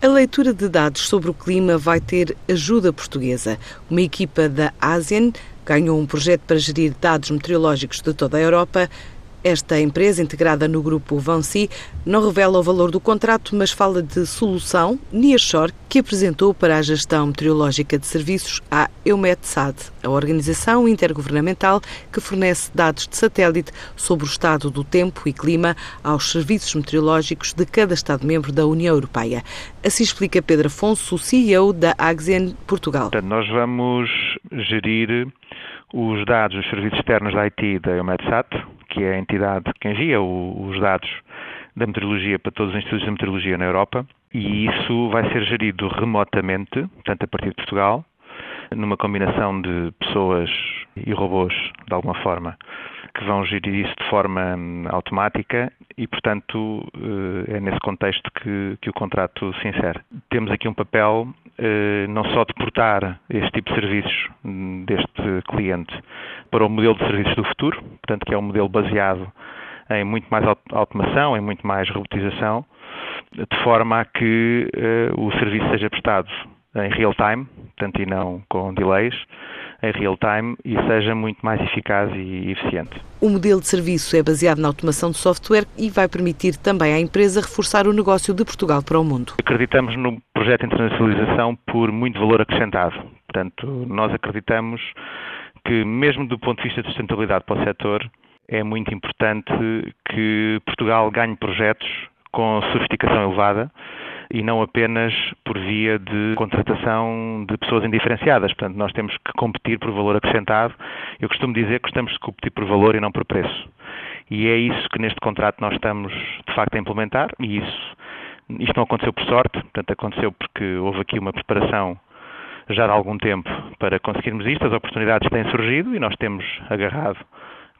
A leitura de dados sobre o clima vai ter ajuda portuguesa. Uma equipa da ASEAN ganhou um projeto para gerir dados meteorológicos de toda a Europa esta empresa, integrada no grupo Vansi, não revela o valor do contrato, mas fala de solução Nearshore, que apresentou para a gestão meteorológica de serviços à EUMETSAT, a organização intergovernamental que fornece dados de satélite sobre o estado do tempo e clima aos serviços meteorológicos de cada Estado-membro da União Europeia. Assim explica Pedro Afonso, CEO da Axen Portugal. Nós vamos gerir os dados dos serviços externos da IT da EUMETSAT, que é a entidade que envia os dados da meteorologia para todos os institutos de meteorologia na Europa, e isso vai ser gerido remotamente, portanto, a partir de Portugal, numa combinação de pessoas e robôs, de alguma forma, que vão gerir isso de forma automática e, portanto, eh, é nesse contexto que, que o contrato se insere. Temos aqui um papel eh, não só de portar este tipo de serviços hum, deste cliente para o modelo de serviços do futuro, portanto, que é um modelo baseado em muito mais automação, em muito mais robotização, de forma a que uh, o serviço seja prestado em real time, portanto, e não com delays, em real time e seja muito mais eficaz e eficiente. O modelo de serviço é baseado na automação de software e vai permitir também à empresa reforçar o negócio de Portugal para o mundo. Acreditamos no projeto de internacionalização por muito valor acrescentado. Portanto, nós acreditamos que, mesmo do ponto de vista de sustentabilidade para o setor, é muito importante que Portugal ganhe projetos com sofisticação elevada e não apenas por via de contratação de pessoas indiferenciadas. Portanto, nós temos que competir por valor acrescentado. Eu costumo dizer que estamos de competir por valor e não por preço. E é isso que neste contrato nós estamos, de facto, a implementar e isso, isto não aconteceu por sorte, portanto, aconteceu porque houve aqui uma preparação já há algum tempo para conseguirmos isto. As oportunidades têm surgido e nós temos agarrado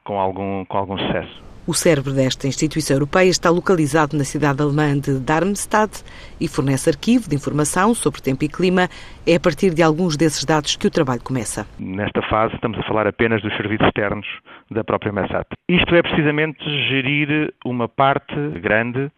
com algum, com algum sucesso. O cérebro desta instituição europeia está localizado na cidade alemã de Darmstadt e fornece arquivo de informação sobre tempo e clima. É a partir de alguns desses dados que o trabalho começa. Nesta fase estamos a falar apenas dos serviços externos da própria MESAT. Isto é precisamente gerir uma parte grande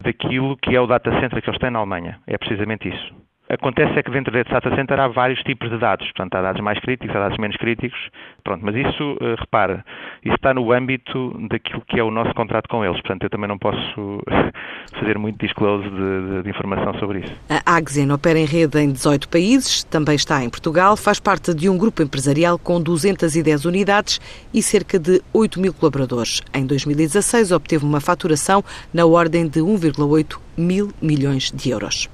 daquilo que é o data center que eles têm na Alemanha. É precisamente isso. Acontece é que dentro desse data center há vários tipos de dados. Portanto, há dados mais críticos, há dados menos críticos. Pronto, mas isso, uh, repara, isso está no âmbito daquilo que é o nosso contrato com eles. Portanto, eu também não posso fazer muito disclose de, de, de informação sobre isso. A Axen opera em rede em 18 países, também está em Portugal, faz parte de um grupo empresarial com 210 unidades e cerca de 8 mil colaboradores. Em 2016 obteve uma faturação na ordem de 1,8 mil milhões de euros.